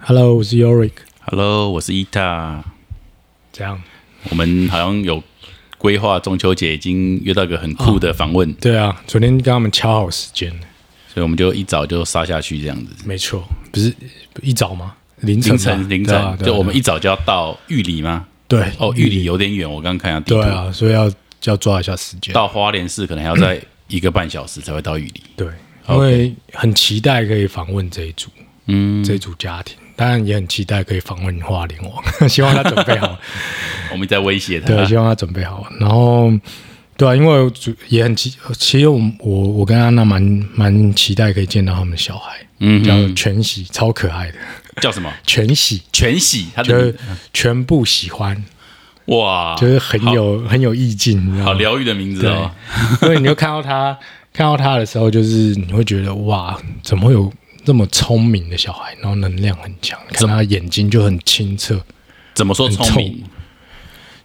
Hello，我是 Yorick。Hello，我是伊塔。这样，我们好像有规划中秋节，已经约到一个很酷的访问，对啊，昨天跟他们敲好时间，所以我们就一早就杀下去这样子。没错，不是一早吗？凌晨凌，晨凌晨，对啊啊就我们一早就要到玉里吗？对哦，玉里有点远，我刚刚看一下地图，对啊，所以要要抓一下时间。到花莲市可能还要再一个半小时才会到玉里。对，因为很期待可以访问这一组嗯，这一组家庭，当然也很期待可以访问花莲王，希望他准备好。我们在威胁他。对，希望他准备好。然后，对啊，因为主也很期，其实我我我跟安娜蛮蛮期待可以见到他们的小孩，叫嗯叫，全喜，超可爱的叫什么？全喜，全喜，他就是的全部喜欢，哇，就是很有很有意境，你知道？好疗愈的名字哦。，因为你就看到他看到他的时候，就是你会觉得哇，怎么会有这么聪明的小孩，然后能量很强，看他眼睛就很清澈，怎么说聪明？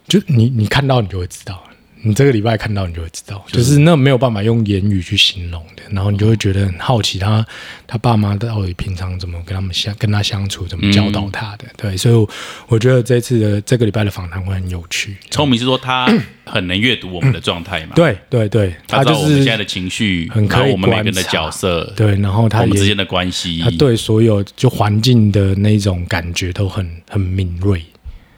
就你你看到你就会知道，你这个礼拜看到你就会知道，就是那没有办法用言语去形容的，然后你就会觉得很好奇他他爸妈到底平常怎么跟他们相跟他相处，怎么教导他的，对，所以我我觉得这次的这个礼拜的访谈会很有趣。聪明是说他很能阅读我们的状态嘛？，对对对，他就是我们现在的情绪，很可以我们每个人的角色，对，然后他们之间的关系，他对所有就环境的那种感觉都很很敏锐。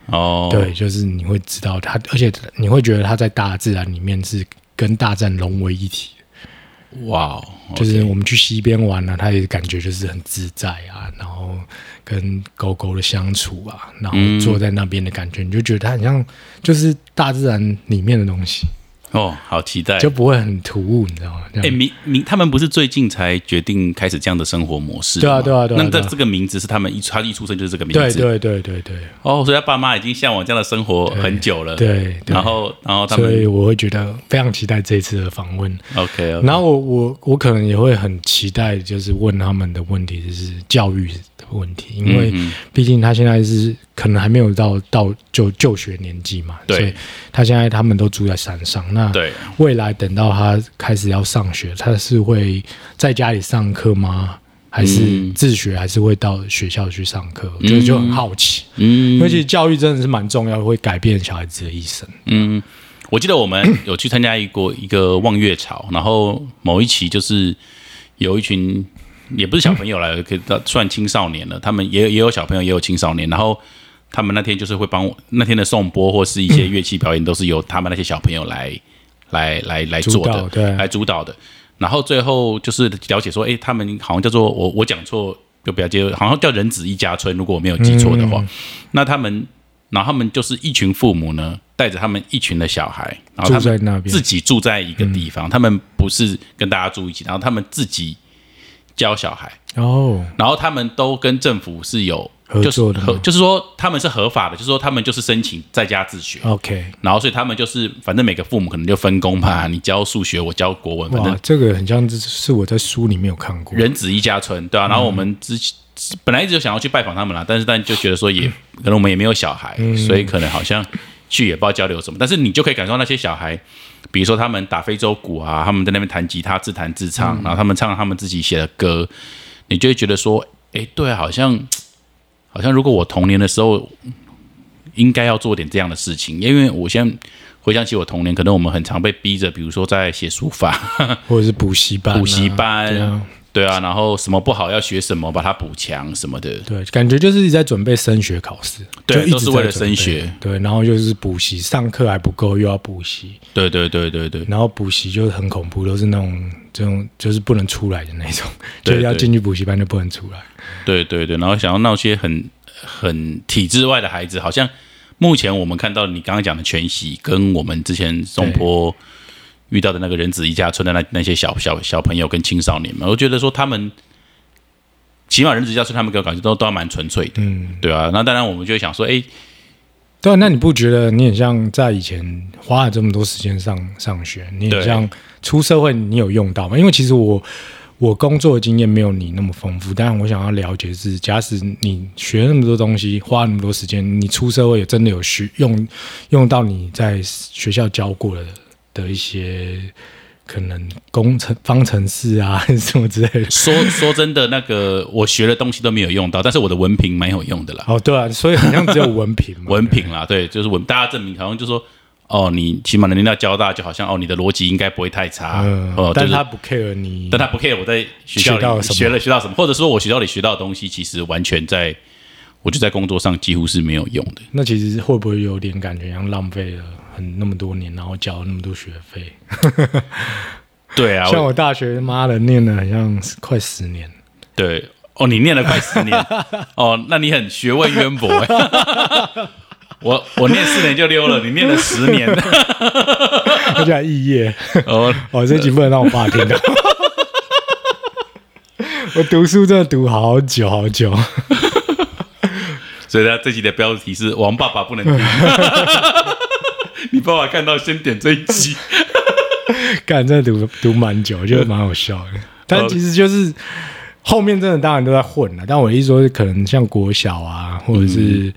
哦，对，就是你会知道它，而且你会觉得它在大自然里面是跟大自然融为一体。的。哇哦，就是我们去溪边玩啊，他也感觉就是很自在啊，然后跟狗狗的相处啊，然后嗯。坐在那边的感觉，你就觉得它很像就是大自然里面的东西，哦，好期待。就不会很突兀，你知道吗？哎，样。明明他们不是最近才决定开始这样的生活模式对啊对啊对啊那这这个名字是他们一他一出生就是这个名字，对对对对对。哦，所以他爸妈已经向往这样的生活很久了，对，对然后然后他们所以们我会觉得非常期待这一次的访问。OK，然后我我我可能也会很期待，就是问他们的问题，就是教育的问题，因为嗯毕竟他现在是可能还没有到到就就学年纪嘛，对所以他现在他们都住在山上。那对，未来等到他开始要上学，他是会在家里上课吗？还是嗯自学？还是会到学校去上课？我觉得就很好奇，嗯因为其实教育真的是蛮重要的，会改变小孩子的一生。嗯，我记得我们有去参加一过一个望月潮，然后某一期就是有一群也不是小朋友了，可以到算青少年了，他们也也有小朋友，也有青少年，然后他们那天就是会帮我那天的颂钵或是一些乐器表演，都是由他们那些小朋友来来来来做的，对来主导的。然后最后就是了解说，诶，他们好像叫做我我讲错就不要接，好像叫人子一家村，如果我没有记错的话，那他们。然后他们就是一群父母呢，带着他们一群的小孩，然后他们在那边自己住在一个地方，他们不是跟大家住一起，然后他们自己教小孩，哦，然后他们都跟政府是有就是合作的就是说他们是合法的，就是说他们就是申请在家自学，OK，然后所以他们就是反正每个父母可能就分工嘛，你教数学，我教国文，反正，这个很像是是我在书里面有看过。人子一家村，对啊，然后我们之前本来一直就想要去拜访他们啦，但是但就觉得说也 可能我们也没有小孩，所以可能好像去也不知道交流什么，但是你就可以感受到那些小孩，比如说他们打非洲鼓啊，他们在那边弹吉他自弹自唱，然后他们唱他们自己写的歌，你就会觉得说，哎，对啊，好像好像如果我童年的时候应该要做点这样的事情，因为我现在回想起我童年，可能我们很常被逼着，比如说在写书法。或者是补习班啊、补习班啊，对啊，然后什么不好要学什么，把它补强什么的。对，感觉就是一直在准备升学考试，对就一直都是为了升学，对，然后就是补习，上课还不够，又要补习，对对对对对，然后补习就是很恐怖，都是那种这种就是不能出来的那种，对就是要进去补习班就不能出来。对对对，然后想要闹些很很体制外的孩子，好像目前我们看到你刚刚讲的全息，跟我们之前松坡遇到的那个人子一家村的那那些小小小朋友跟青少年们，我觉得说他们。起码人子一家村，他们给我感觉都都还蛮纯粹的，嗯，对啊。那当然，我们就会想说，哎，对啊，那你不觉得你很像在以前花了这么多时间上上学，你很像出社会你有用到吗？因为其实我我工作的经验没有你那么丰富，但我想要了解是，假使你学那么多东西，花那么多时间，你出社会也真的有需用用到你在学校教过的的一些可能工程方程式啊，什么之类的。说说真的，那个我学的东西都没有用到，但是我的文凭蛮有用的啦。哦，对啊，所以好像只有文凭嘛。文凭啦，对，就是文，大家证明好像就说，哦，你起码能念到交大，就好像哦，你的逻辑应该不会太差，嗯，哦，就是但他不 care 你，但他不 care 我在学校里学到什么学了学到什么，或者说我学校里学到的东西，其实完全在，我就在工作上几乎是没有用的。那其实会不会有点感觉像浪费了很那么多年，然后交了那么多学费？对啊，像我大学妈的念了好像是快十年，对哦，你念了快十年 哦，那你很学问渊博哎。我我念四年就溜了，你念了十年而且还肄业。哦，哦，这集不能让我爸听到。我读书真的读好久好久，所以他这集的标题是“王爸爸不能听”。你爸爸看到先点这一集。干真的读读蛮久，我觉得蛮好笑的。但其实就是后面真的当然都在混了，但我意思说，可能像国小啊，或者是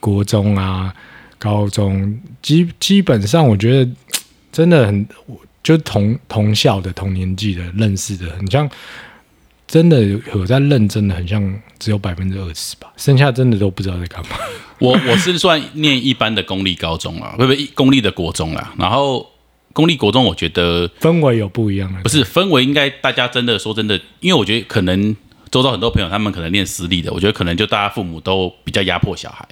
国中啊、高中，基基本上我觉得真的很，我就同同校的、同年纪的认识的，很像真的有有在认真的，很像只有百分之二十吧，剩下真的都不知道在干嘛。我我是算念一般的公立高中啊，不不，公立的国中啦。然后公立国中，我觉得氛围有不一样的，不是氛围，应该大家真的说真的，因为我觉得可能周遭很多朋友他们可能念私立的，我觉得可能就大家父母都比较压迫小孩，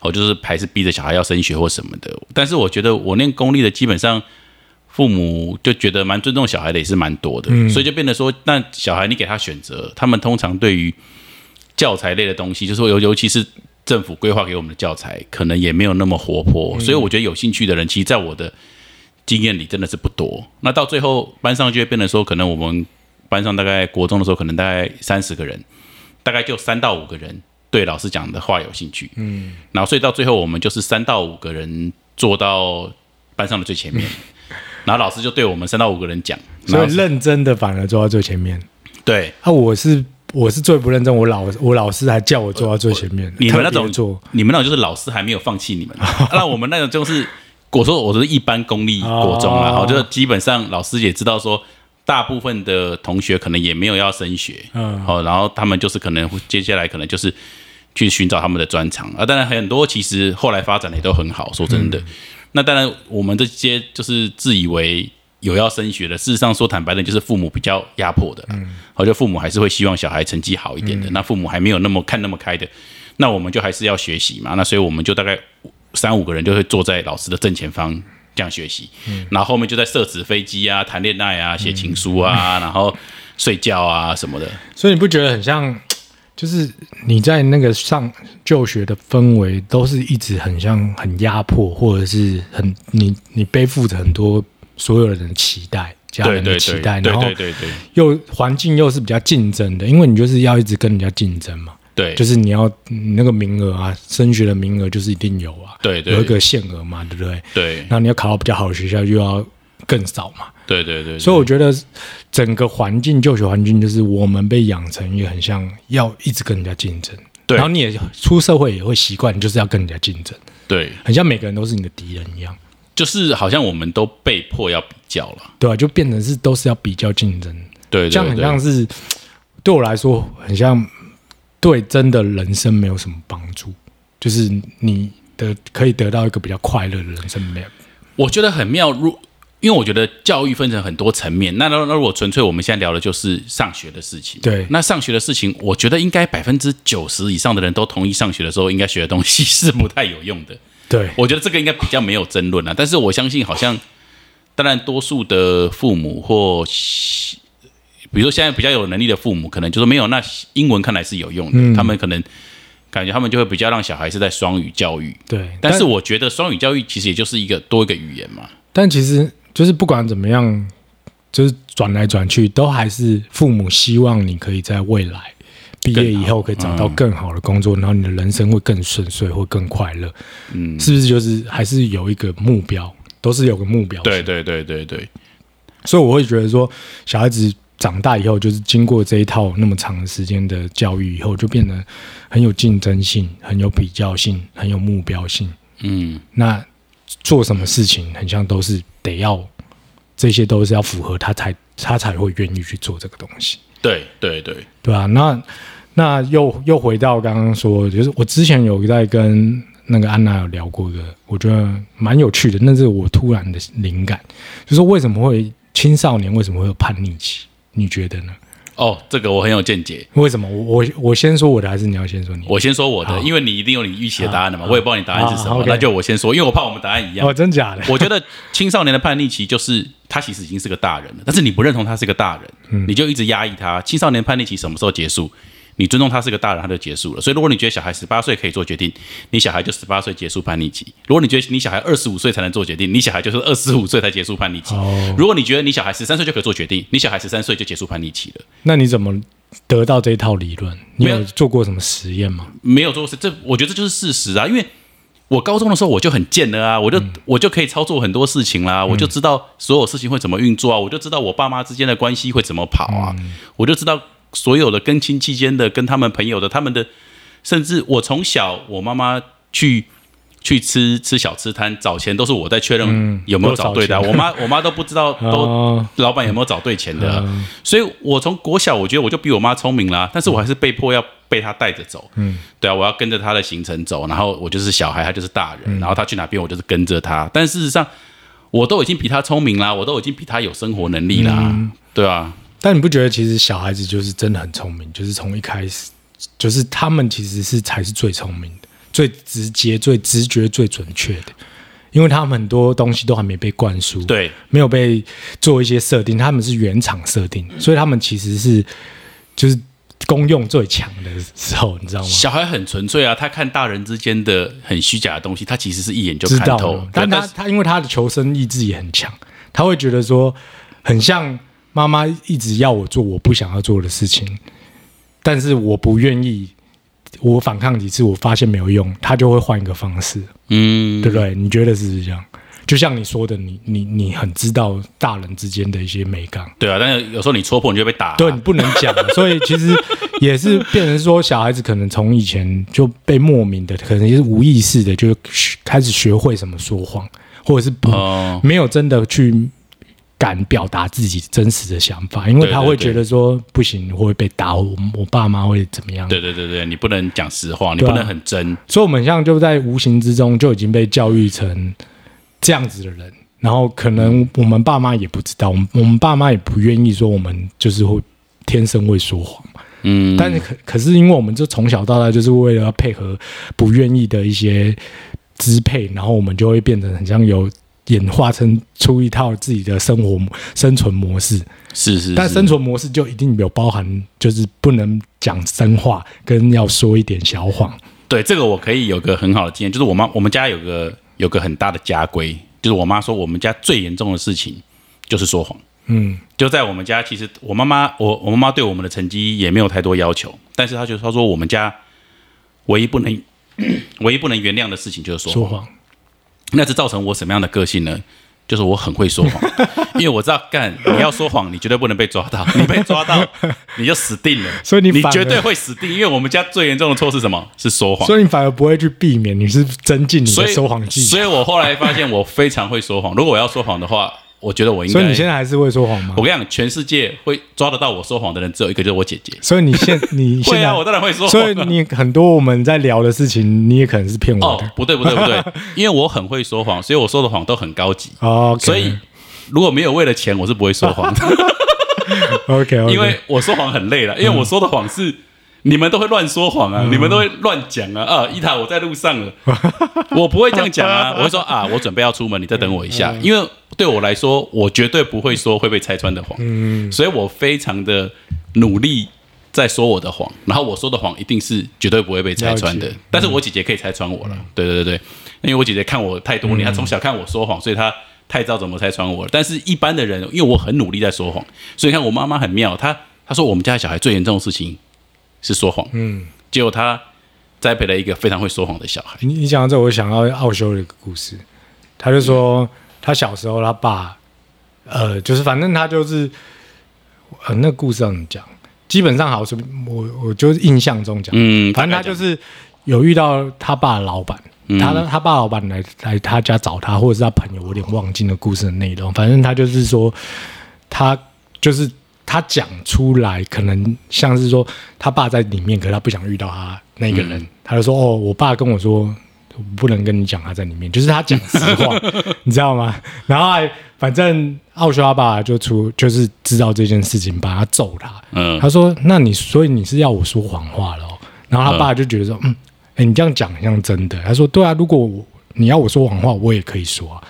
哦，就是还是逼着小孩要升学或什么的。但是我觉得我念公立的，基本上父母就觉得蛮尊重小孩的，也是蛮多的，所以就变得说，那小孩你给他选择，他们通常对于教材类的东西，就是说尤尤其是政府规划给我们的教材，可能也没有那么活泼，所以我觉得有兴趣的人，其实在我的经验里真的是不多。那到最后班上就会变得说，可能我们班上大概国中的时候，可能大概三十个人，大概就三到五个人对老师讲的话有兴趣，嗯，然后所以到最后我们就是三到五个人坐到班上的最前面，然后老师就对我们三到五个人讲，所以认真的反而坐到最前面。对啊，我是我是最不认真，我老我老师还叫我坐到最前面，你们那种你们那种就是老师还没有放弃你们，那我们那种就是我说我是一般公立国中啦，哦。好，就是基本上老师也知道说，大部分的同学可能也没有要升学，嗯。好，然后他们就是可能会接下来可能就是去寻找他们的专长啊，当然很多其实后来发展的也都很好，说真的，那当然我们这些就是自以为。有要升学的，事实上说坦白的，就是父母比较压迫的，嗯，好，就父母还是会希望小孩成绩好一点的。那父母还没有那么看那么开的，那我们就还是要学习嘛。那所以我们就大概三五个人就会坐在老师的正前方这样学习，嗯然后后面就在设纸飞机啊、谈恋爱啊、写情书啊，然后睡觉啊什么的。所以你不觉得很像？就是你在那个上就学的氛围，都是一直很像很压迫，或者是很你你背负着很多所有人的期待，家人的对对对期待，对然后对对对。又环境又是比较竞争的，因为你就是要一直跟人家竞争嘛，对，就是你要你那个名额啊，升学的名额就是一定有啊，对对。有一个限额嘛，对不对？对。然后你要考到比较好的学校，又要更少嘛。对对对，所以我觉得整个环境，就学环境就是我们被养成一个很像要一直跟人家竞争，对。然后你也出社会也会习惯，你就是要跟人家竞争，对，很像每个人都是你的敌人一样，就是好像我们都被迫要比较了。对啊、就变成是都是要比较竞争，对，对这样很像是对我来说很像对真的人生没有什么帮助，就是你的可以得到一个比较快乐的人生没有。我觉得很妙，如因为我觉得教育分成很多层面，那那那如果纯粹我们现在聊的就是上学的事情，对那上学的事情，我觉得应该百分之九十以上的人都同意上学的时候应该学的东西是不太有用的。对，我觉得这个应该比较没有争论啊，但是我相信好像，当然多数的父母或比如说现在比较有能力的父母，可能就说没有，那英文看来是有用的，他们可能感觉他们就会比较让小孩是在双语教育。对，但是我觉得双语教育其实也就是一个多一个语言嘛。但其实就是不管怎么样，就是转来转去，都还是父母希望你可以在未来毕业以后可以找到更好的工作，然后你的人生会更顺遂，会更快乐。嗯，是不是？就是还是有一个目标，都是有个目标。对，对对对对，所以我会觉得说，小孩子长大以后，就是经过这一套那么长的时间的教育以后，就变得很有竞争性，很有比较性，很有目标性。嗯，那做什么事情，很像都是得要这些都是要符合他才他才会愿意去做这个东西，对对对，对啊、那那又又回到刚刚说，就是我之前有在跟那个安娜有聊过一个，我觉得蛮有趣的，那是我突然的灵感，就是为什么会青少年为什么会有叛逆期？你觉得呢？哦，这个我很有见解。为什么？我我我先说我的，还是你要先说你？我先说我的，因为你一定有你预期的答案的嘛，好我也不知道你答案是什好么那就我先说，因为我怕我们答案一样哦，。真假的？我觉得青少年的叛逆期就是他其实已经是个大人了，但是你不认同他是个大人，你就一直压抑他。青少年叛逆期什么时候结束？你尊重他是个大人，他就结束了。所以，如果你觉得小孩十八岁可以做决定，你小孩就十八岁结束叛逆期；如果你觉得你小孩二十五岁才能做决定，你小孩就是二十五岁才结束叛逆期。哦，如果你觉得你小孩十三岁就可以做决定，你小孩十三岁就结束叛逆期了。那你怎么得到这一套理论？你有做过什么实验吗？没有做过，这我觉得这就是事实啊。因为我高中的时候我就很贱了啊，我就、我就可以操作很多事情啦，我就知道所有事情会怎么运作啊，我就知道我爸妈之间的关系会怎么跑啊，我就知道所有的跟亲戚间的、跟他们朋友的、他们的，甚至我从小我妈妈去。去吃吃小吃摊，找钱都是我在确认有没有找对的我妈我妈都不知道 都哦，老板有没有找对钱的啊、嗯。所以我从国小我觉得我就比我妈聪明啦，但是我还是被迫要被她带着走。嗯，对啊，我要跟着她的行程走，然后我就是小孩，她就是大嗯。人，然后她去哪边我就是跟着她。但事实上，我都已经比她聪明啦，我都已经比她有生活能力啦，嗯。对啊，但你不觉得其实小孩子就是真的很聪明？就是从一开始，就是他们其实是才是最聪明的、最直接、最直觉、最准确的，因为他们很多东西都还没被灌输，，对没有被做一些设定，他们是原厂设定，所以他们其实是就是功用最强的时候，你知道吗？小孩很纯粹啊，他看大人之间的很虚假的东西，他其实是一眼就知道看透。但他他因为他的求生意志也很强，他会觉得说，很像妈妈一直要我做我不想要做的事情，但是我不愿意，我反抗几次，我发现没有用，他就会换一个方式，嗯，对不对？你觉得是不是这样？就像你说的，你你你很知道大人之间的一些美感，对啊，但是有时候你戳破你就被打。啊、对你不能讲，所以其实也是变成说，小孩子可能从以前就被莫名的，可能也是无意识的，就学开始学会什么说谎，或者是不、哦，没有真的去敢表达自己真实的想法，因为他会觉得说不行，会被打，我我爸妈会怎么样？对对对对，你不能讲实话，你不能很真，所以我们像就在无形之中就已经被教育成这样子的人，然后可能我们爸妈也不知道，我们我们爸妈也不愿意说我们就是会天生会说谎嘛。嗯，但是可可是因为我们就从小到大就是为了要配合不愿意的一些支配，然后我们就会变成很像有演化成出一套自己的生活生存模式。是是，是但生存模式就一定有包含，就是不能讲真话，跟要说一点小谎。对这个我可以有个很好的经验，就是我妈我们家有个有个很大的家规，就是我妈说我们家最严重的事情就是说谎。嗯就在我们家，其实我妈妈我我妈妈对我们的成绩也没有太多要求，但是她就她说我们家唯一不能 唯一不能原谅的事情就是说谎。说谎，那是造成我什么样的个性呢？就是我很会说谎，因为我知道干你要说谎，你绝对不能被抓到，你被抓到 你就死定了。所以你你绝对会死定，因为我们家最严重的错是什么？是说谎。所以你反而不会去避免，你是增进你的说谎技巧。所以我后来发现我非常会说谎。如果我要说谎的话，我觉得我应该。所以你现在还是会说谎吗我？跟你讲，全世界会抓得到我说谎的人只有一个，就是我姐姐。所以你现 你现在，会啊，我当然会说谎。所以你很多我们在聊的事情，你也可能是骗我的，。哦不对不对不对，因为我很会说谎，所以我说的谎都很高级。哦，所以如果没有为了钱，我是不会说谎的。OK，因为我说谎很累了，因为我说的谎是你们都会乱说谎啊，你们都会乱讲啊啊！伊塔，我在路上了，我不会这样讲啊，我会说啊，我准备要出门，你再等我一下，因为对我来说，我绝对不会说会被拆穿的谎，嗯，所以我非常的努力。在说我的谎，然后我说的谎一定是绝对不会被拆穿的，但是我姐姐可以拆穿我了。对对对对，因为我姐姐看我太多年，她从小看我说谎，所以她太知道怎么拆穿我了。但是一般的人，因为我很努力在说谎，所以你看我妈妈很妙，她她说我们家小孩最严重的事情是说谎，嗯，结果他栽培了一个非常会说谎的小孩。你你讲到这，我想到奥修的一个故事，他就说他小时候他爸，呃，就是反正他就是，呃，那故事要怎么讲？基本上好是，我我就是印象中讲，嗯，反正他就是有遇到他爸的老板，他的他爸老板来来他家找他，或者是他朋友，我有点忘记了故事的内容。反正他就是说，他就是他讲出来，可能像是说他爸在里面，可是他不想遇到他那个人，他就说：“哦，我爸跟我说，我不能跟你讲他在里面，就是他讲实话，你知道吗？”然后还反正奥修阿爸就出就是知道这件事情，把他揍他。嗯他说：“那你所以你是要我说谎话了、哦？”然后他爸就觉得说：“嗯，哎、你这样讲很像真的。”他说：“对啊，如果我你要我说谎话，我也可以说啊。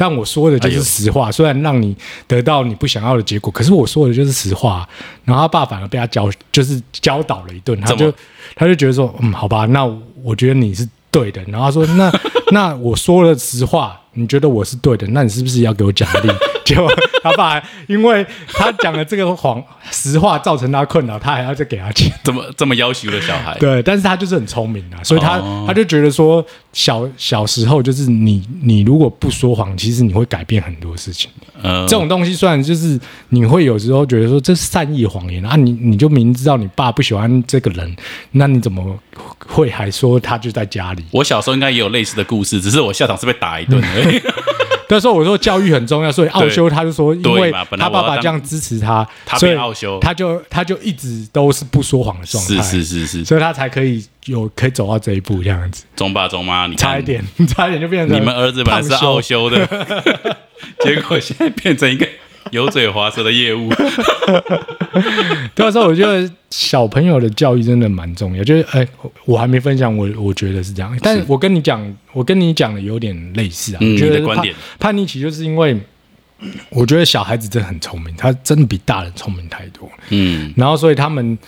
但我说的就是实话，虽然让你得到你不想要的结果，可是我说的就是实话。然后他爸反而被他教，就是教导了一顿，他就他就觉得说，嗯，好吧，那我觉得你是对的。然后他说，那那我说了实话，你觉得我是对的，那你是不是要给我奖励？结果他爸因为他讲了这个谎实话，造成他困扰，他还要再给他钱。这么这么要求的小孩，对，但是他就是很聪明啊，所以他、哦他就觉得说小小时候就是你你如果不说谎，其实你会改变很多事情。呃，这种东西虽然就是你会有时候觉得说这是善意谎言啊，你你就明知道你爸不喜欢这个人，那你怎么会还说他就在家里？我小时候应该也有类似的故事，只是我校长是被打一顿而已。那时候我说教育很重要，所以奥修他就说，因为他爸爸这样支持他，他所以奥修他就他就一直都是不说谎的状态，是是是是，所以他才可以有可以走到这一步这样子。中爸中妈，你差一点，你 差一点就变成你们儿子本来是奥修的，结果现在变成一个 油嘴滑舌的业务。对啊，所以我觉得小朋友的教育真的蛮重要。就是，哎、我我还没分享，我我觉得是这样。但是我跟你讲，我跟你讲的有点类似啊。嗯我觉得叛你的观点叛逆期，就是因为我觉得小孩子真的很聪明，他真的比大人聪明太多。嗯然后，所以他们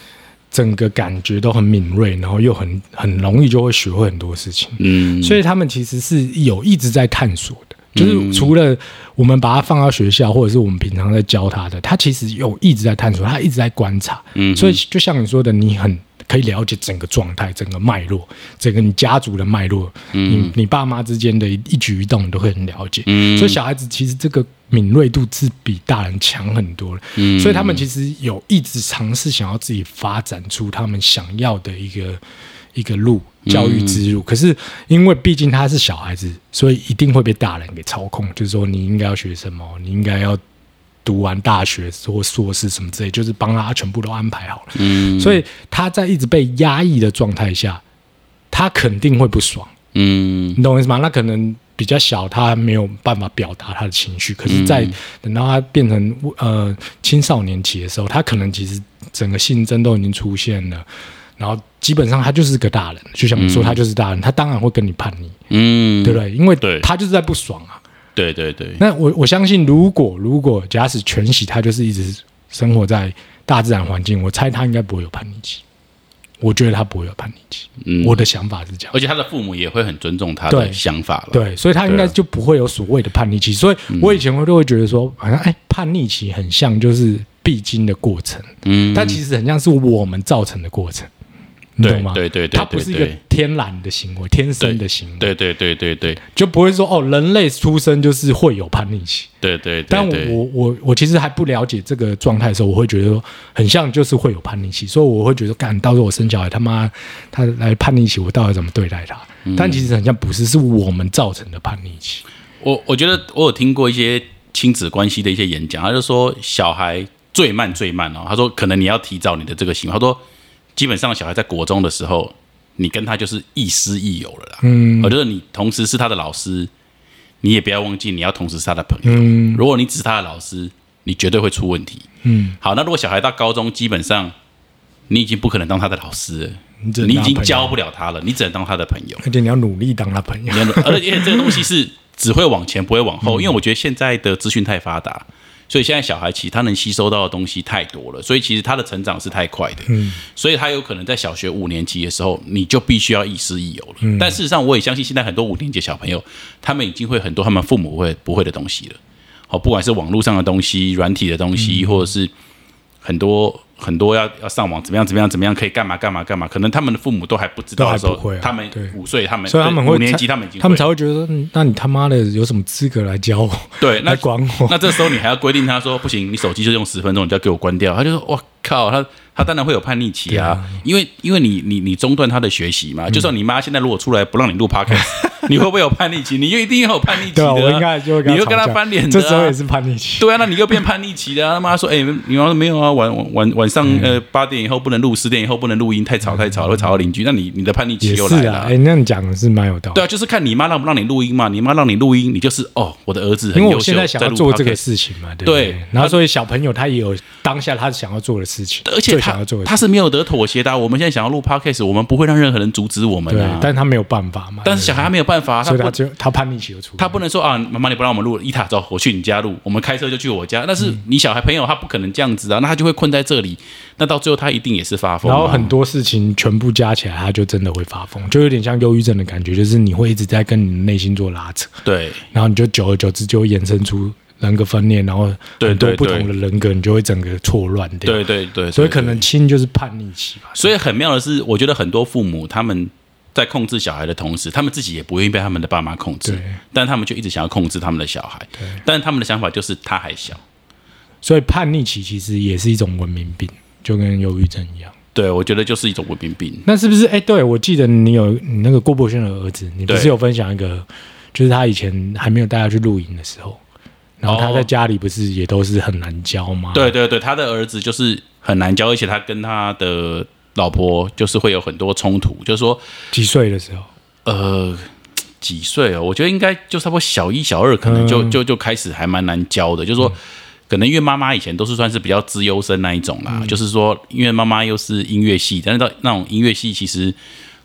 整个感觉都很敏锐，然后又很很容易就会学会很多事情。嗯，所以他们其实是有一直在探索的。就是除了我们把它放到学校，或者是我们平常在教他的，他其实有一直在探索，他一直在观察。嗯所以就像你说的，你很可以了解整个状态、整个脉络、整个你家族的脉络，你你爸妈之间的一一举一动，你都会很了解。嗯所以小孩子其实这个敏锐度是比大人强很多的。嗯所以他们其实有一直尝试想要自己发展出他们想要的一个一个路，教育之路。可是因为毕竟他是小孩子，所以一定会被大人给操控，就是说你应该要学什么，你应该要读完大学或硕士什么之类，就是帮他全部都安排好了。嗯所以他在一直被压抑的状态下，他肯定会不爽。嗯你懂我意思吗？那可能比较小，他没有办法表达他的情绪。可是，在等到他变成呃青少年期的时候，他可能其实整个性征都已经出现了，然后基本上他就是个大人，就像你说，他就是大人，他当然会跟你叛逆，嗯，对不对？因为对他就是在不爽啊。对对对，那我我相信，如果如果假使全喜他就是一直生活在大自然环境，我猜他应该不会有叛逆期。我觉得他不会有叛逆期，嗯我的想法是这样。而且他的父母也会很尊重他的想法了。对，所以他应该就不会有所谓的叛逆期。所以我以前会都会觉得说，好像哎，叛逆期很像就是必经的过程，嗯，但其实很像是我们造成的过程，你对懂吗？对对对它不是一个天然的行为，天生的行为，对对对对对就不会说哦，人类出生就是会有叛逆期。对对对，但对我我我其实还不了解这个状态的时候，我会觉得说很像就是会有叛逆期，所以我会觉得，干到时候我生小孩他妈他来叛逆期，我到底怎么对待他？嗯但其实很像不是，是我们造成的叛逆期。我我觉得我有听过一些亲子关系的一些演讲，他就说小孩最慢最慢哦，他说可能你要提早你的这个行为，他说基本上小孩在国中的时候，你跟他就是亦师亦友了啦。嗯我觉得你同时是他的老师，你也不要忘记你要同时是他的朋友。嗯如果你只是他的老师，你绝对会出问题。嗯，好，那如果小孩到高中，基本上你已经不可能当他的老师了，你你已经教不了他了，你只能当他的朋友。而且你要努力当他朋友而且这个东西是只会往前不会往后，嗯因为我觉得现在的资讯太发达，所以现在小孩其实他能吸收到的东西太多了，所以其实他的成长是太快的，嗯所以他有可能在小学五年级的时候，你就必须要亦师亦友了。嗯但事实上，我也相信现在很多五年级小朋友，他们已经会很多他们父母会不会的东西了。好，不管是网络上的东西、软体的东嗯西，或者是很多很多要要上网怎么样怎么样怎么样可以干嘛干嘛干嘛，可能他们的父母都还不知道的时候，他们五岁，他们所以他们五年级，他们已经他们才会觉得那你他妈的有什么资格来教我？对，那来管我？那这时候你还要规定他说不行，你手机就用十分钟，你就要给我关掉。他就说：“我靠，他他当然会有叛逆期啊，啊因为因为你你你中断他的学习嘛。就算你妈现在如果出来不让你录 podcast，你会不会有叛逆期？你就一定要有叛逆期对啊，我的啊、应该就会跟你又跟他翻脸的啊这时候也是叛逆期。对啊，那你又变叛逆期的、啊。他妈说，哎、你要没有啊？晚晚晚晚上嗯呃八点以后不能录，十点以后不能录音，太吵太吵了，会吵到邻居。那你你的叛逆期又来了哎，那你讲的是蛮有道理对。啊，就是看你妈让不让你录音嘛。你妈让你录音，你就是哦，我的儿子很优秀，因为我现在想要做这个事情嘛，对然后所以小朋友他也有当下他想要做的事情，而且他他是没有得妥协的啊、我们现在想要录 podcast，我们不会让任何人阻止我们对啊，。但他没有办法嘛。但是小孩他没有办法啊，对不对，所以不他就他叛逆期就出。他不能说啊，妈妈你不让我们录，伊塔走，我去你家录，我们开车就去我家。但是你小孩朋友他不可能这样子啊，那他就会困在这里，那到最后他一定也是发疯啊。然后很多事情全部加起来，他就真的会发疯，就有点像忧郁症的感觉，就是你会一直在跟你的内心做拉扯，对然后你就久而久之就会衍生出人格分裂，然后对很多不同的人格，你就会整个错乱掉。对对对，对所以可能亲就是叛逆期吧。所以很妙的是，我觉得很多父母他们在控制小孩的同时，他们自己也不愿意被他们的爸妈控制，但他们就一直想要控制他们的小孩。但是他们的想法就是他还小。所以叛逆期其实也是一种文明病，就跟忧郁症一样。对，我觉得就是一种文明病。那是不是？哎，对我记得你有你那个郭伯轩的儿子，你不是有分享一个，就是他以前还没有带他去露营的时候，然后他哦在家里不是也都是很难教吗？对对对，他的儿子就是很难教，而且他跟他的老婆就是会有很多冲突，就是说，几岁的时候？呃，几岁哦？我觉得应该就差不多小一、小二，可能就、嗯就就开始还蛮难教的。就是说，可能因为妈妈以前都是算是比较资优生那一种啦，就是说，因为妈妈又是音乐系，但是到那种音乐系其实。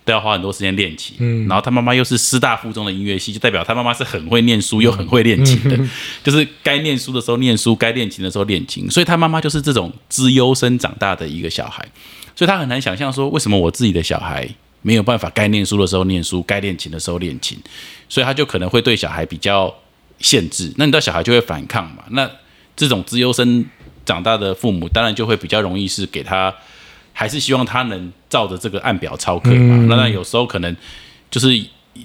都要花很多时间练琴，然后他妈妈又是师大附中的音乐系，就代表他妈妈是很会念书又很会练琴的，就是该念书的时候念书，该练琴的时候练琴，所以他妈妈就是这种资优生长大的一个小孩，所以他很难想象说，为什么我自己的小孩没有办法该念书的时候念书，该练琴的时候练琴，所以他就可能会对小孩比较限制。那你知道小孩就会反抗嘛？那这种资优生长大的父母，当然就会比较容易是给他，还是希望他能照着这个按表操课嘛。那那有时候可能就是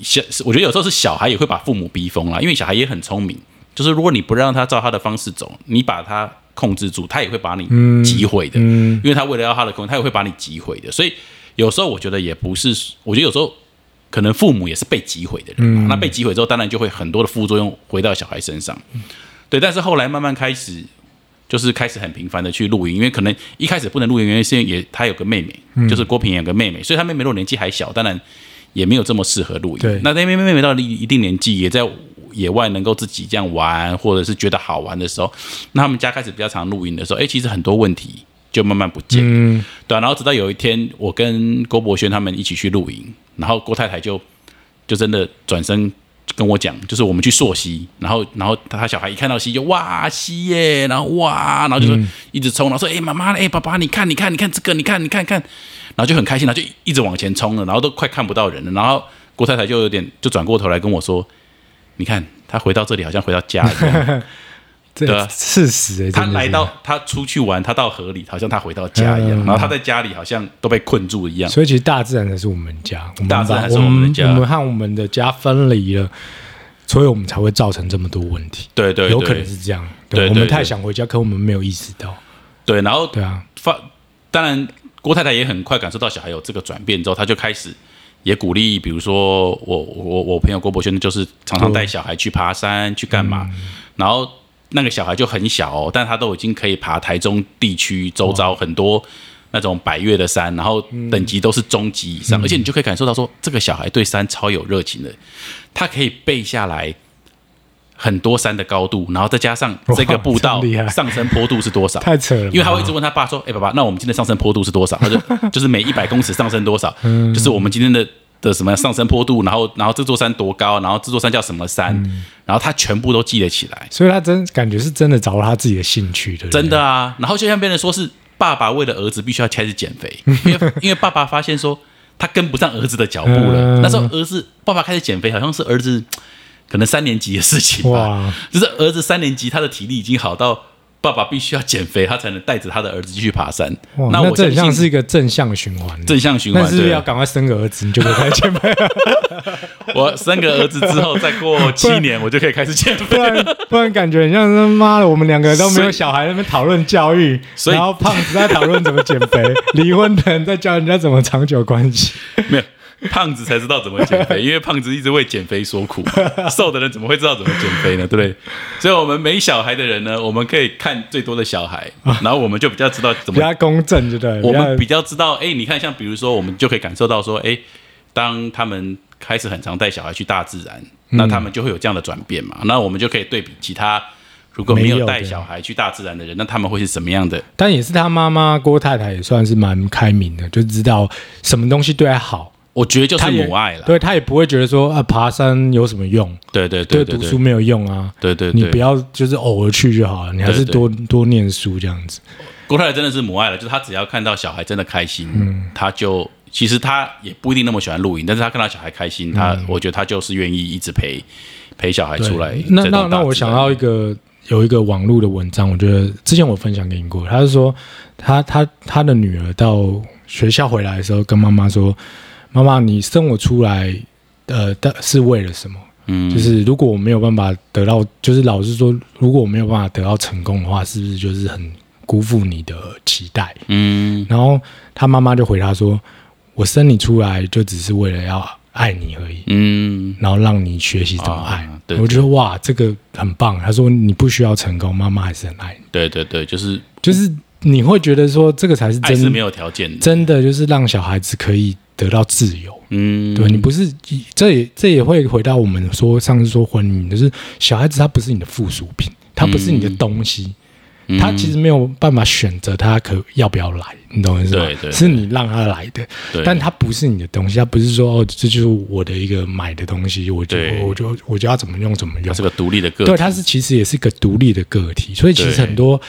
小，我觉得有时候是小孩也会把父母逼疯了，因为小孩也很聪明。就是如果你不让他照他的方式走，你把他控制住，他也会把你击毁的。嗯因为他为了要他的空，他也会把你击毁的。所以有时候我觉得也不是，我觉得有时候可能父母也是被击毁的人嘛。那被击毁之后，当然就会很多的副作用回到小孩身上。对，但是后来慢慢开始。就是开始很频繁的去露营，因为可能一开始不能露营，原因是因为也他有个妹妹，就是郭平有个妹妹，所以他妹妹如果年纪还小，当然也没有这么适合露对营。那那妹妹妹妹到了一一定年纪，也在野外能够自己这样玩，或者是觉得好玩的时候，那他们家开始比较常露营的时候，哎，其实很多问题就慢慢不见了。嗯，对啊、然后直到有一天，我跟郭博轩他们一起去露营，然后郭太太就就真的转身跟我讲，就是我们去溯溪，然后然后他小孩一看到溪就哇溪耶，然后哇，然后就说一直冲，然后说哎妈妈哎爸爸你看你看你看这个你看你看看，然后就很开心，然后就一直往前冲了，然后都快看不到人了，然后郭太太就有点就转过头来跟我说，你看他回到这里好像回到家一样。这对啊。事实哎，他真的是。来到他出去玩，他到河里，好像他回到家一样，嗯。然后他在家里好像都被困住一样。所以其实大自然才是我们家，我们大自然才是我们的家。我们和我们的家分离了，所以我们才会造成这么多问题。对对对，有可能是这样。对对我们太想回家，可我们没有意识到。对，然后对啊，发，当然郭太太也很快感受到小孩有这个转变之后，她就开始也鼓励，比如说我我我朋友郭伯轩，就是常常带小孩去爬山去干嘛，然后那个小孩就很小哦，但他都已经可以爬台中地区周遭很多。那种百越的山，然后等级都是中级以上，而且你就可以感受到说，这个小孩对山超有热情的，他可以背下来很多山的高度，然后再加上这个步道上升坡度是多少，太扯了，因为他会一直问他爸说：“哎、爸爸，那我们今天上升坡度是多少？”他就就是每一百公尺上升多少，就是我们今天的的什么上升坡度，然后然后这座山多高，然后这座山叫什么山，然后他全部都记得起来，所以他真感觉是真的找到他自己的兴趣的，真的啊。然后就像别人说是爸爸为了儿子必须要开始减肥，因为因为爸爸发现说他跟不上儿子的脚步了。嗯那时候儿子爸爸开始减肥，好像是儿子可能三年级的事情吧。哇，就是儿子三年级，他的体力已经好到爸爸必须要减肥，他才能带着他的儿子继续爬山。那我那这很像是一个正向循环，正向循环。那是不是要赶快生个儿子，你就可以开始减肥了？我生个儿子之后，再过七年，我就可以开始减肥 不。然不然感觉很像他妈的，我们两个都没有小孩，在那边讨论教育，然后胖子在讨论怎么减肥，离婚的人在教人家怎么长久关系。没有，胖子才知道怎么减肥，因为胖子一直为减肥所苦，瘦的人怎么会知道怎么减肥呢？对不对？所以，我们没小孩的人呢，我们可以看最多的小孩，然后我们就比较知道怎么，比较公正，对不对？我们比比较知道，哎，你看，像比如说，我们就可以感受到说，哎，当他们开始很常带小孩去大自然，那他们就会有这样的转变嘛。那我们就可以对比其他如果没有带小孩去大自然的人，那他们会是什么样的？但也是他妈妈郭太太也算是蛮开明的，就知道什么东西对他好。我觉得就是母爱了，对他也不会觉得说啊爬山有什么用，对对对对对读书没有用啊，对对，你不要就是偶尔去就好了，你还是多多念书这样子。郭太太真的是母爱了，就是她只要看到小孩真的开心，嗯。她就其实她也不一定那么喜欢露营，但是她看到小孩开心，她我觉得她就是愿意一直陪陪小孩出来。那那那我想到一个有一个网络的文章，我觉得之前我分享给你过，他是说他他他的女儿到学校回来的时候，跟妈妈说：“妈妈，你生我出来，呃，的是为了什么？嗯，就是如果我没有办法得到，就是老实说，如果我没有办法得到成功的话，是不是就是很辜负你的期待？”嗯然后他妈妈就回答说：“我生你出来就只是为了要爱你而已。”嗯然后让你学习怎么爱。啊对我觉得哇，这个很棒。他说你不需要成功，妈妈还是很爱你。对对对，就是就是你会觉得说这个才是真爱是没有条件的，真的，就是让小孩子可以得到自由。嗯，对你不是这也这也会回到我们说上次说婚姻，就是小孩子他不是你的附属品，他不是你的东西。嗯他其实没有办法选择他可要不要来，你懂我意思吗？对对对是你让他来的，但他不是你的东西，他不是说哦，这就是我的一个买的东西，我就我就我就要怎么用怎么用它。是个独立的个体，对，他是其实也是个独立的个体，所以其实很多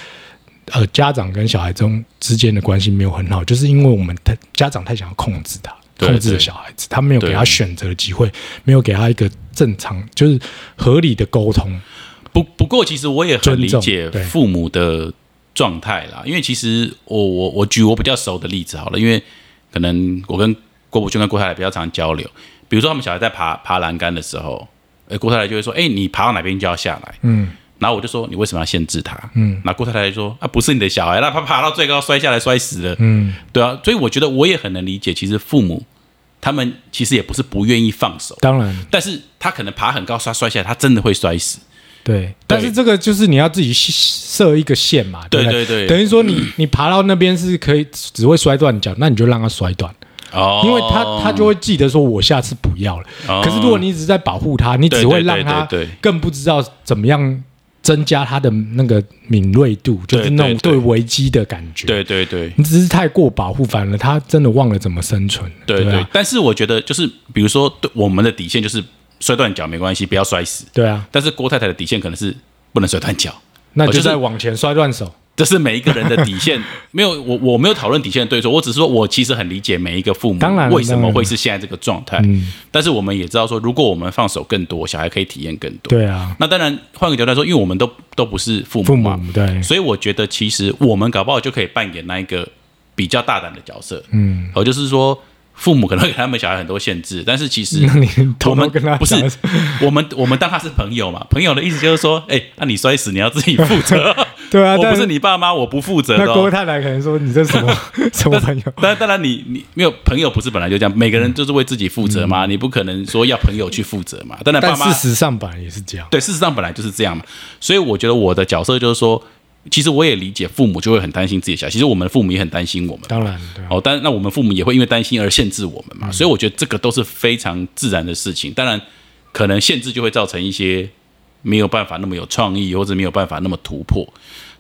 呃家长跟小孩中之间的关系没有很好，就是因为我们太家长太想要控制他，控制了小孩子，他没有给他选择的机会，没有给他一个正常就是合理的沟通。不不过，其实我也很理解父母的状态啦，因为其实我我我举我比较熟的例子好了，因为可能我跟郭伯君跟郭太太比较常交流，比如说他们小孩在爬爬栏杆的时候，呃，郭太太就会说：“哎、你爬到哪边就要下来。”嗯然后我就说：“你为什么要限制他？”嗯那郭太太就说：“啊，不是你的小孩，那他爬到最高摔下来摔死了。”嗯，对啊，所以我觉得我也很能理解，其实父母他们其实也不是不愿意放手，当然但是他可能爬很高摔摔下来，他真的会摔死。对，但是这个就是你要自己设一个线嘛，不对对对等于说你 你爬到那边是可以只会摔断脚，那你就让他摔断。哦，因为他他就会记得说，我下次不要了。哦可是如果你一直在保护他，你只会让他更不知道怎么样增加他的那个敏锐度，就是那种对对危机的感觉。对对对你只是太过保护，反而他真的忘了怎么生存。对对但是我觉得就是比如说，对我们的底线就是摔断脚没关系，不要摔死。对啊，但是郭太太的底线可能是不能摔断脚，那就哦就是再往前摔断手。这是每一个人的底线。没有我我没有讨论底线的对错，我只是说我其实很理解每一个父母为什么会是现在这个状态。嗯，但是我们也知道说，如果我们放手更多，小孩可以体验更多。对啊，那当然，换个角度来说，因为我们都都不是父父母嘛，母对，所以我觉得其实我们搞不好就可以扮演那一个比较大胆的角色。嗯，哦，就是说父母可能会给他们小孩很多限制，但是其实我们跟他不是我们我们当他是朋友嘛，朋友的意思就是说，哎、那你摔死你要自己负责，对啊，我不是但是你爸妈，我不负责的、那郭哦。太太可能说你这什么什么朋友？但当然你，你没有朋友不是本来就这样，每个人就是为自己负责嘛，你不可能说要朋友去负责嘛。当然，但妈事实上本来也是这样。对，事实上本来就是这样嘛。所以我觉得我的角色就是说，其实我也理解父母就会很担心自己的小孩，其实我们的父母也很担心我们。当然，对啊，哦，但那我们父母也会因为担心而限制我们嘛，所以我觉得这个都是非常自然的事情。当然，可能限制就会造成一些没有办法那么有创意，或者没有办法那么突破。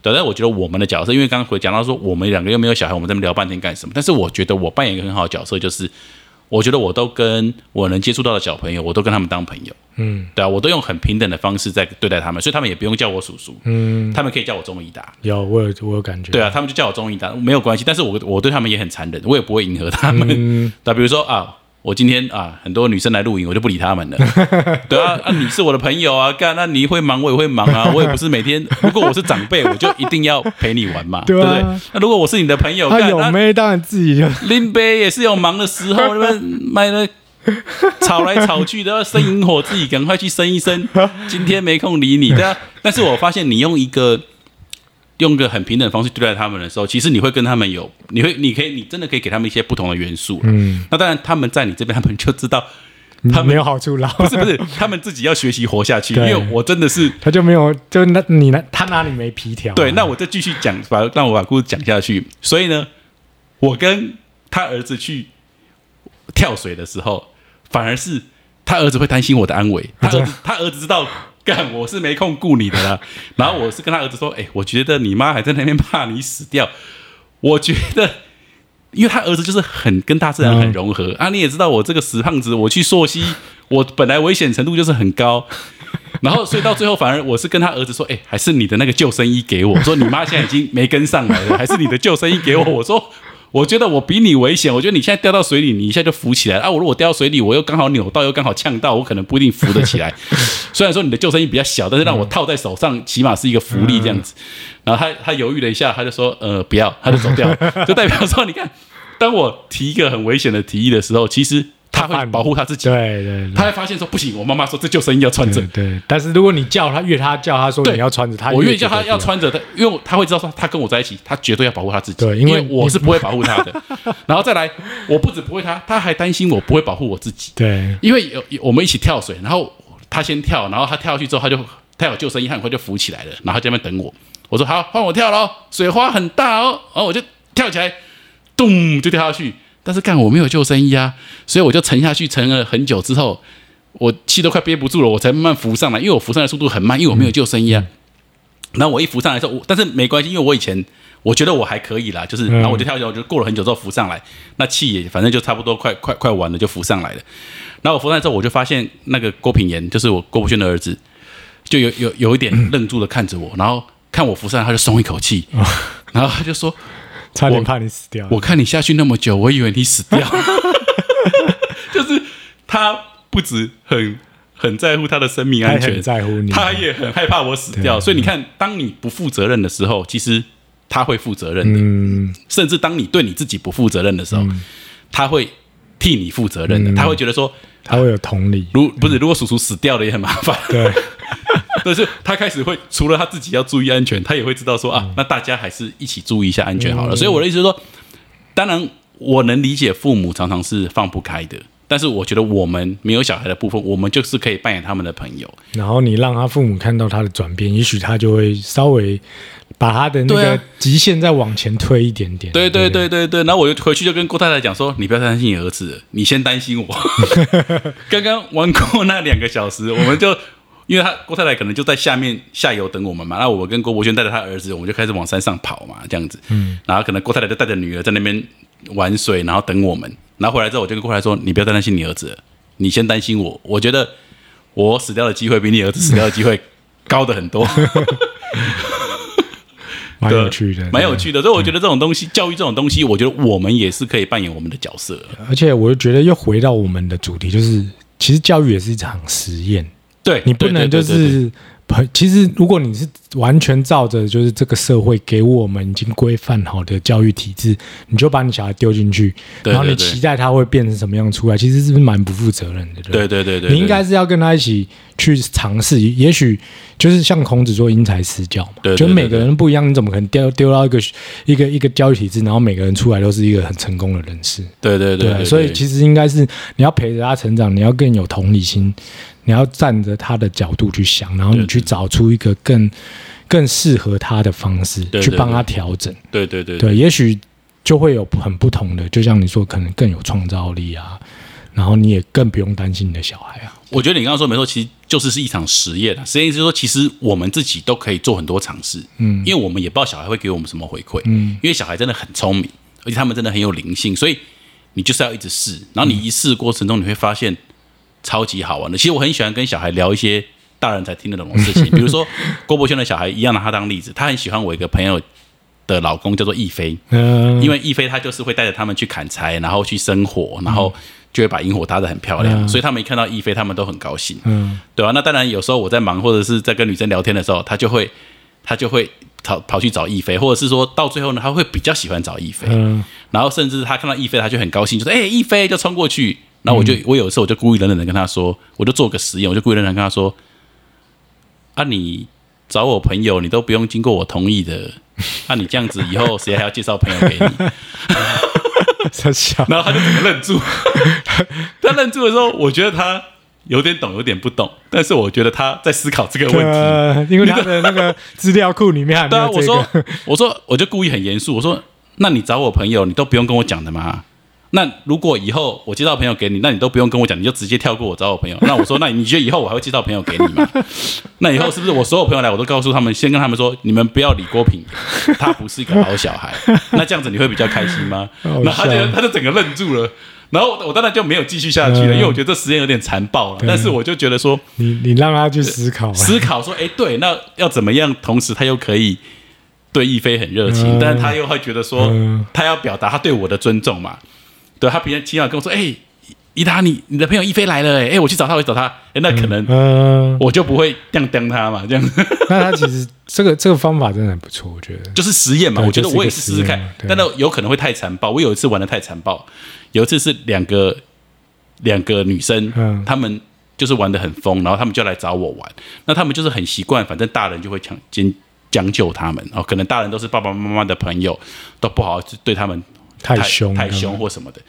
对，但我觉得我们的角色，因为刚刚回讲到说我们两个又没有小孩，我们在聊半天干什么？但是我觉得我扮演一个很好的角色，就是我觉得我都跟我能接触到的小朋友，我都跟他们当朋友。嗯对啊，我都用很平等的方式在对待他们，所以他们也不用叫我叔叔，嗯，他们可以叫我钟义达。有我有我有感觉。对啊，他们就叫我钟义达，没有关系。但是我我对他们也很残忍，我也不会迎合他们。嗯，对，比如说啊，我今天啊，很多女生来露营，我就不理他们了。对啊，啊，你是我的朋友啊，干，那你会忙，我也会忙啊，我也不是每天，如果我是长辈，我就一定要陪你玩嘛，对啊不对？那如果我是你的朋友，他干，那有妹当然自己就拎杯也是有忙的时候，那边买了。吵来吵去的，要生萤火，自己赶快去生一生。今天没空理你，对啊。但是我发现你用一个用个很平等的方式对待他们的时候，其实你会跟他们有，你会，你可以，你真的可以给他们一些不同的元素。嗯，那当然他们在你这边，他们就知道 他没有好处捞，不是不是，他们自己要学习活下去。因对为我真的是他就没有，就那你那他哪里没皮条啊？对，那我就继续讲，把让我把故事讲下去。所以呢，我跟他儿子去跳水的时候，反而是他儿子会担心我的安危。他儿子，他儿子知道，干我是没空顾你的啦。然后我是跟他儿子说，哎、我觉得你妈还在那边怕你死掉。我觉得，因为他儿子就是很跟大自然很融合、啊。你也知道，我这个死胖子，我去溯溪，我本来危险程度就是很高。然后，所以到最后，反而我是跟他儿子说：“哎、还是你的那个救生衣给我。”说你妈现在已经没跟上来了，还是你的救生衣给我。我说：“我觉得我比你危险，我觉得你现在掉到水里，你一下就浮起来啊！我如果掉到水里，我又刚好扭到，又刚好呛到，我可能不一定浮得起来。虽然说你的救生衣比较小，但是让我套在手上，起码是一个浮力这样子。然后他他犹豫了一下，他就说：“呃，不要。”他就走掉，就代表说，你看，当我提一个很危险的提议的时候，其实他会保护他自己。对对他会发现说不行，我妈妈说这救生衣要穿着对，但是如果你叫他越他叫他说你要穿着，他我越叫他要穿着他，因为他会知道说他跟我在一起，他绝对要保护他自己。对因为我是不会保护他的。然后再来，我不止不会他，他还担心我不会保护我自己。对因为有有我们一起跳水，然后他先跳，然后他跳下去之后，他就他有救生衣，他很快就浮起来了，然后他在那边等我。我说好，换我跳喽，水花很大哦，然后我就跳起来，咚就跳下去。但是干我没有救生衣啊，所以我就沉下去，沉了很久之后，我气都快憋不住了，我才慢慢浮上来，因为我浮上来速度很慢，因为我没有救生衣啊。然后我一浮上来之后，我但是没关系，因为我以前我觉得我还可以啦，就是然后我就跳下去，我就过了很久之后浮上来，那气也反正就差不多快快快完了就浮上来了。然后我浮上来之后，我就发现那个郭品言，就是我郭博轩的儿子，就有有有一点愣住的看着我，然后看我浮上来，他就松一口气，然后他就说差点怕你死掉。我看你下去那么久，我以为你死掉。就是他不止很很在乎他的生命安全，在乎你，他也很害怕我死掉。所以你看，当你不负责任的时候，其实他会负责任的。嗯，甚至当你对你自己不负责任的时候，他会替你负责嗯任的。他会觉得说，他会有同理。如不是如果叔叔死掉了也很麻烦。对，但是他开始会除了他自己要注意安全，他也会知道说啊，那大家还是一起注意一下安全好了。所以我的意思是说，当然我能理解父母常常是放不开的，但是我觉得我们没有小孩的部分，我们就是可以扮演他们的朋友。然后你让他父母看到他的转变，也许他就会稍微把他的那个极限再往前推一点点。对对对对对，然后我就回去就跟郭太太讲说，你不要担心你儿子，你先担心我。刚刚玩过那两个小时，我们就因为他郭太太可能就在下面下游等我们嘛，那我跟郭伯轩带着他儿子，我们就开始往山上跑嘛，这样子。嗯，然后可能郭太太就带着女儿在那边玩水，然后等我们。然后回来之后，我就跟郭太太说，你不要再担心你儿子了，你先担心我。我觉得我死掉的机会比你儿子死掉的机会高的很多。蛮有趣的，蛮有趣的。所以我觉得这种东西，教育这种东西，我觉得我们也是可以扮演我们的角色。而且我就觉得又回到我们的主题，就是其实教育也是一场实验，对你不能就是。其实，如果你是完全照着就是这个社会给我们已经规范好的教育体制，你就把你小孩丢进去，然后你期待他会变成什么样出来，其实是不是蛮不负责任的？对不对对你应该是要跟他一起去尝试，也许就是像孔子说因材施教嘛，就每个人不一样，你怎么可能丢丢到一个一个一个教育体制，然后每个人出来都是一个很成功的人士？对对对对，所以其实应该是你要陪着他成长，你要更有同理心，你要站着他的角度去想，然后你去找出一个更更适合他的方式去帮他调整。对对对对，也许就会有很不同的，就像你说，可能更有创造力啊，然后你也更不用担心你的小孩啊。我觉得你刚刚说没错，其实就是是一场实验了。实验就是说，其实我们自己都可以做很多尝试，嗯，因为我们也不知道小孩会给我们什么回馈，嗯，因为小孩真的很聪明，而且他们真的很有灵性，所以你就是要一直试，然后你一试过程中，你会发现超级好玩的。其实我很喜欢跟小孩聊一些大人才听得懂的事情，比如说郭博轩的小孩一样拿他当例子，他很喜欢我一个朋友的老公叫做易飞，嗯、因为易飞他就是会带着他们去砍柴，然后去生火，然后就会把萤火搭得很漂亮，嗯所以他们一看到易飞，他们都很高兴，嗯对啊，那当然有时候我在忙或者是在跟女生聊天的时候，他就会他就会跑跑去找易飞，或者是说到最后呢，他会比较喜欢找易飞，嗯然后甚至他看到易飞，他就很高兴，就说：“哎、易飞！”就冲过去。然后我就、我有一次我就故意冷冷的跟他说，我就做个实验，我就故意冷冷跟他说：“啊，你找我朋友，你都不用经过我同意的，那你这样子以后谁还要介绍朋友给你？然后他就整个愣住。他愣住的时候，我觉得他有点懂，有点不懂，但是我觉得他在思考这个问题。呃，因为他的那个资料库里面还没对啊，我说个，我说，我就故意很严肃，我说，那你找我朋友，你都不用跟我讲的吗？那如果以后我介绍朋友给你，那你都不用跟我讲，你就直接跳过我找我朋友。那我说，那你觉得以后我还会介绍朋友给你吗？那以后是不是我所有朋友来，我都告诉他们，先跟他们说，你们不要理郭品，他不是一个好小孩。那这样子你会比较开心吗？好然后他就他就整个愣住了。然后我我当然就没有继续下去了，嗯因为我觉得这实验有点残暴了。但是我就觉得说，你你让他去思考啊，思考说，哎，对，那要怎么样？同时他又可以对亦菲很热情，嗯但是他又会觉得说，嗯他要表达他对我的尊重嘛。对他平常起码跟我说，哎，伊达，你你的朋友一菲来了，哎，哎，我去找他，我去找他，哎，那可能嗯，我就不会这样当他嘛，这样那他其实这个这个方法真的很不错，我觉得。就是实验嘛。我觉得我也是试试看但那有可能会太残暴。我有一次玩的太残暴，有一次是两个两个女生，嗯她们就是玩的很疯，然后他们就来找我玩。那他们就是很习惯，反正大人就会强将将就他们，哦，可能大人都是爸爸妈妈的朋友，都不好对他们太凶太凶或什么的。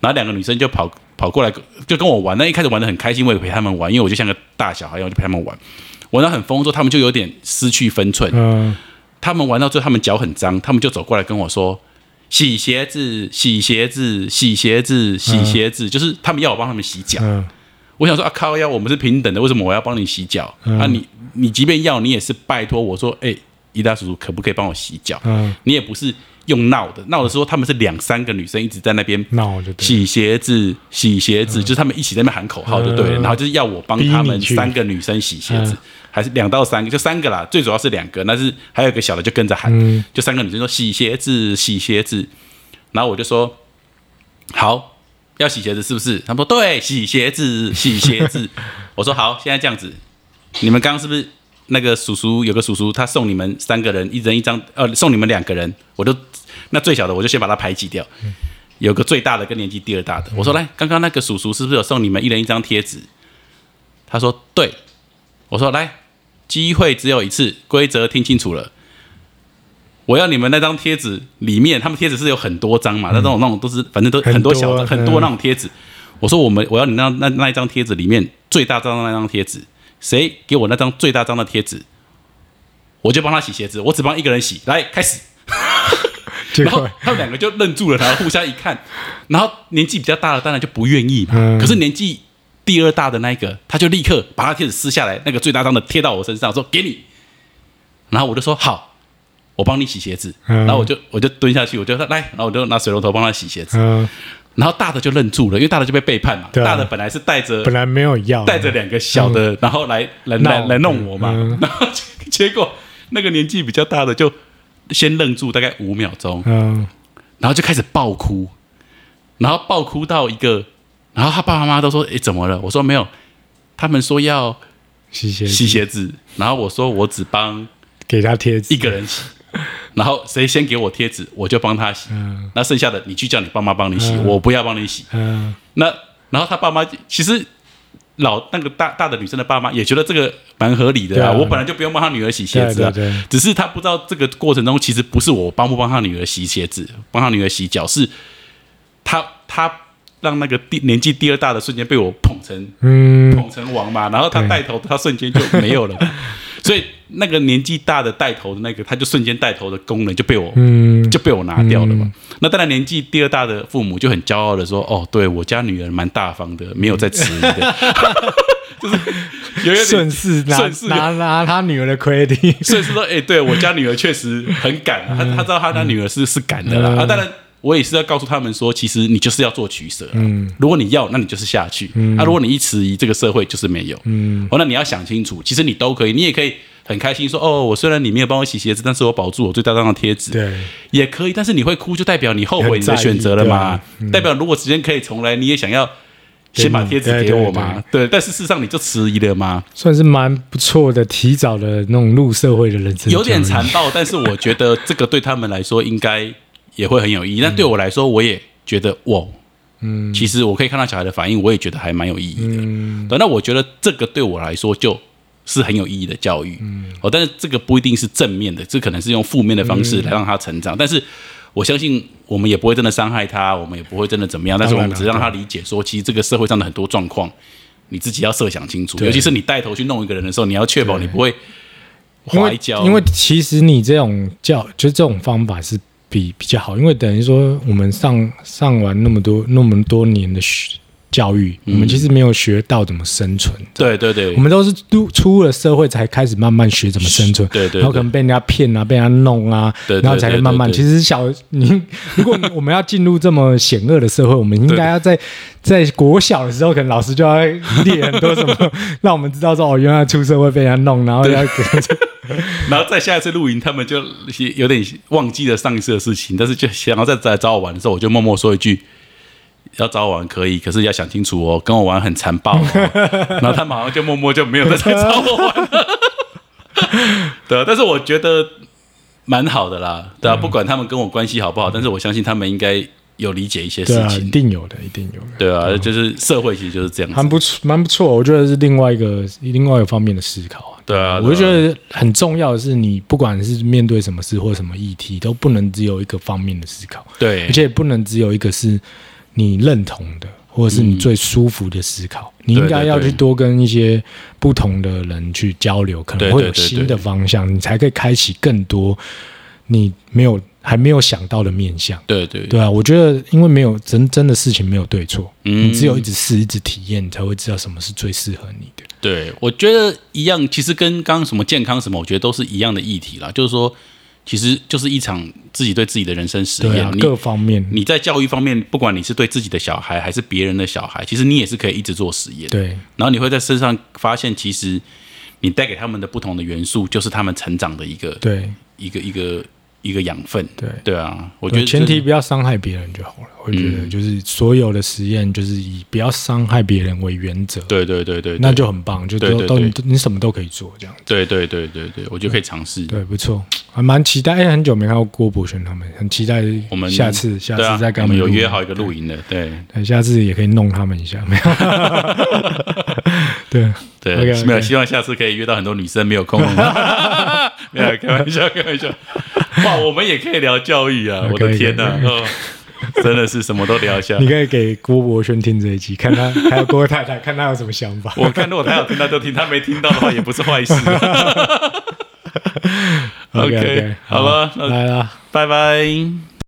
然后两个女生就跑跑过来，就跟我玩。那一开始玩的很开心，我也陪他们玩，因为我就像个大小孩一样，我就陪他们玩。玩到很疯之后，他们就有点失去分寸。嗯他们玩到最后，他们脚很脏，他们就走过来跟我说：“洗鞋子，洗鞋子，洗鞋子，洗鞋子。就是他们要我帮他们洗脚。嗯我想说啊，靠呀，我们是平等的，为什么我要帮你洗脚？嗯啊，你你即便要，你也是拜托我说，哎、伊大叔叔可不可以帮我洗脚？嗯，你也不是用闹的，闹的时候他们是两三个女生一直在那边闹就。洗鞋子，洗鞋子，就是他们一起在那边喊口号就对了，嗯然后就是要我帮他们三个女生洗鞋子嗯，还是两到三个，就三个啦，最主要是两个，但是还有一个小的就跟着喊，嗯就三个女生说洗鞋子，洗鞋子，然后我就说好。要洗鞋子是不是？他们说对，洗鞋子，洗鞋子。我说好，现在这样子，你们刚刚是不是那个叔叔有个叔叔，他送你们三个人一人一张，呃，送你们两个人，我就那最小的我就先把他排挤掉。有个最大的跟年纪第二大的，我说来，刚刚那个叔叔是不是有送你们一人一张贴纸？他说对。我说来，机会只有一次，规则听清楚了。我要你们那张贴纸里面，他们贴纸是有很多张嘛，那种那种都是反正都很很多多小的嗯很多那种贴纸。我说我们我要你那那那一张贴纸里面最大张的那张贴纸，谁给我那张最大张的贴纸，我就帮他洗鞋子，我只帮一个人洗。来开始，然后他们两个就愣住了，然后互相一看，然后年纪比较大的当然就不愿意嘛，嗯。可是年纪第二大的那一个，他就立刻把他贴纸撕下来，那个最大张的贴到我身上，说给你，然后我就说好，我帮你洗鞋子，嗯。然后我就我就蹲下去，我就说来，然后我就拿水龙头帮他洗鞋子，嗯，然后大的就愣住了，因为大的就被背叛嘛，啊。大的本来是带着本来没有要，带着两个小的，然后来来闹。来来弄我嘛，嗯。然后结果那个年纪比较大的就先愣住大概五秒钟，嗯。然后就开始爆哭，然后爆哭到一个，然后他爸爸妈妈都说：“哎，怎么了？”我说：“没有，他们说要洗鞋洗鞋子，然后我说我只帮给他贴一个人洗，然后谁先给我贴纸，我就帮他洗，嗯。那剩下的你去叫你爸妈帮你洗，嗯。我不要帮你洗。嗯。那然后他爸妈其实老那个大大的女生的爸妈也觉得这个蛮合理的啊，啊。我本来就不用帮他女儿洗鞋子啊，对对对。只是他不知道这个过程中其实不是我帮不帮他女儿洗鞋子，帮他女儿洗脚，是他他让那个第年纪第二大的瞬间被我捧成嗯。捧成王嘛，然后他带头，他瞬间就没有了，所以那个年纪大的带头的那个，他就瞬间带头的功能就被我嗯。就被我拿掉了嘛。那当然，年纪第二大的父母就很骄傲的说：“哦，对我家女儿蛮大方的，没有在迟疑的，就是有顺势拿顺势。拿拿他女儿的 credit，顺势说，哎、对我家女儿确实很敢，他他知道他家女儿是是敢的啦。嗯。啊，当然我也是要告诉他们说，其实你就是要做取舍。嗯，如果你要，那你就是下去。嗯，啊，如果你一迟疑，这个社会就是没有。嗯，哦，那你要想清楚，其实你都可以，你也可以很开心说，哦，我虽然你没有帮我洗鞋子，但是我保住我最大张的贴纸。对，也可以，但是你会哭，就代表你后悔你的选择了嘛？代表如果时间可以重来，你也想要先把贴纸给我嘛？对，但是事实上你就迟疑了吗？算是蛮不错的，提早的那种入社会的人生，有点残，暴，但是我觉得这个对他们来说应该也会很有意义。但对我来说，我也觉得哇，嗯，其实我可以看到小孩的反应，我也觉得还蛮有意义的。嗯对，那我觉得这个对我来说就是很有意义的教育。嗯，哦，但是这个不一定是正面的，这可能是用负面的方式来让他成长。但是我相信我们也不会真的伤害他，我们也不会真的怎么样。但是我们只让他理解说，其实这个社会上的很多状况，你自己要设想清楚。尤其是你带头去弄一个人的时候，你要确保你不会滑一跤。因为其实你这种教，就这种方法是比比较好，因为等于说我们上上完那么多那么多年的学。教育，我们其实没有学到怎么生存。对对对，我们都是都出了社会才开始慢慢学怎么生存。对对，然后可能被人家骗啊，被人家弄啊，然后才会慢慢。其实小你，如果我们要进入这么险恶的社会，我们应该要在 在国小的时候，可能老师就要列很多什么，让我们知道说哦，原来出社会被人家弄，然后要，然后再下一次露营，他们就有点忘记了上一次的事情，但是就想要再再找我玩的时候，我就默默说一句。要找我玩可以，可是要想清楚哦，跟我玩很残暴。然后他马上就默默就没有再找我玩了。对，但是我觉得蛮好的啦，对啊，不管他们跟我关系好不好，但是我相信他们应该有理解一些事情，一定有的，一定有的。对啊，就是社会其实就是这样，蛮不错，蛮不错。我觉得是另外一个另外一个方面的思考啊。对啊，我就觉得很重要的是，你不管是面对什么事或什么议题，都不能只有一个方面的思考。对，而且不能只有一个是。你认同的，或者是你最舒服的思考，你应该要去多跟一些不同的人去交流，可能会有新的方向，你才可以开启更多你没有还没有想到的面相。对对对啊！我觉得，因为没有真真的事情没有对错，你只有一直试，一直体验，你才会知道什么是最适合你的。对，我觉得一样，其实跟刚刚什么健康什么，我觉得都是一样的议题啦，就是说。其实就是一场自己对自己的人生实验，各方面。你在教育方面，不管你是对自己的小孩还是别人的小孩，其实你也是可以一直做实验。对，然后你会在身上发现，其实你带给他们的不同的元素，就是他们成长的一个对一个一个。一个养分，对对啊，我觉得前提不要伤害别人就好了。我觉得就是所有的实验就是以不要伤害别人为原则。对对对对，那就很棒，就都都你什么都可以做这样。对对对对对，我觉得可以尝试。对，不错，还蛮期待。哎，很久没看到郭博轩他们，很期待我们下次下次再跟他们有约好一个露营的。对，下次也可以弄他们一下。没有。对对，没有，希望下次可以约到很多女生没有空。没有开玩笑，开玩笑。哇，我们也可以聊教育啊！我的天哪，真的是什么都聊一下。你可以给郭伯轩听这一集，看他 还有郭太太，看他有什么想法。我看如果他有听，他就听；他没听到的话，也不是坏事。OK，好了，来了，拜拜。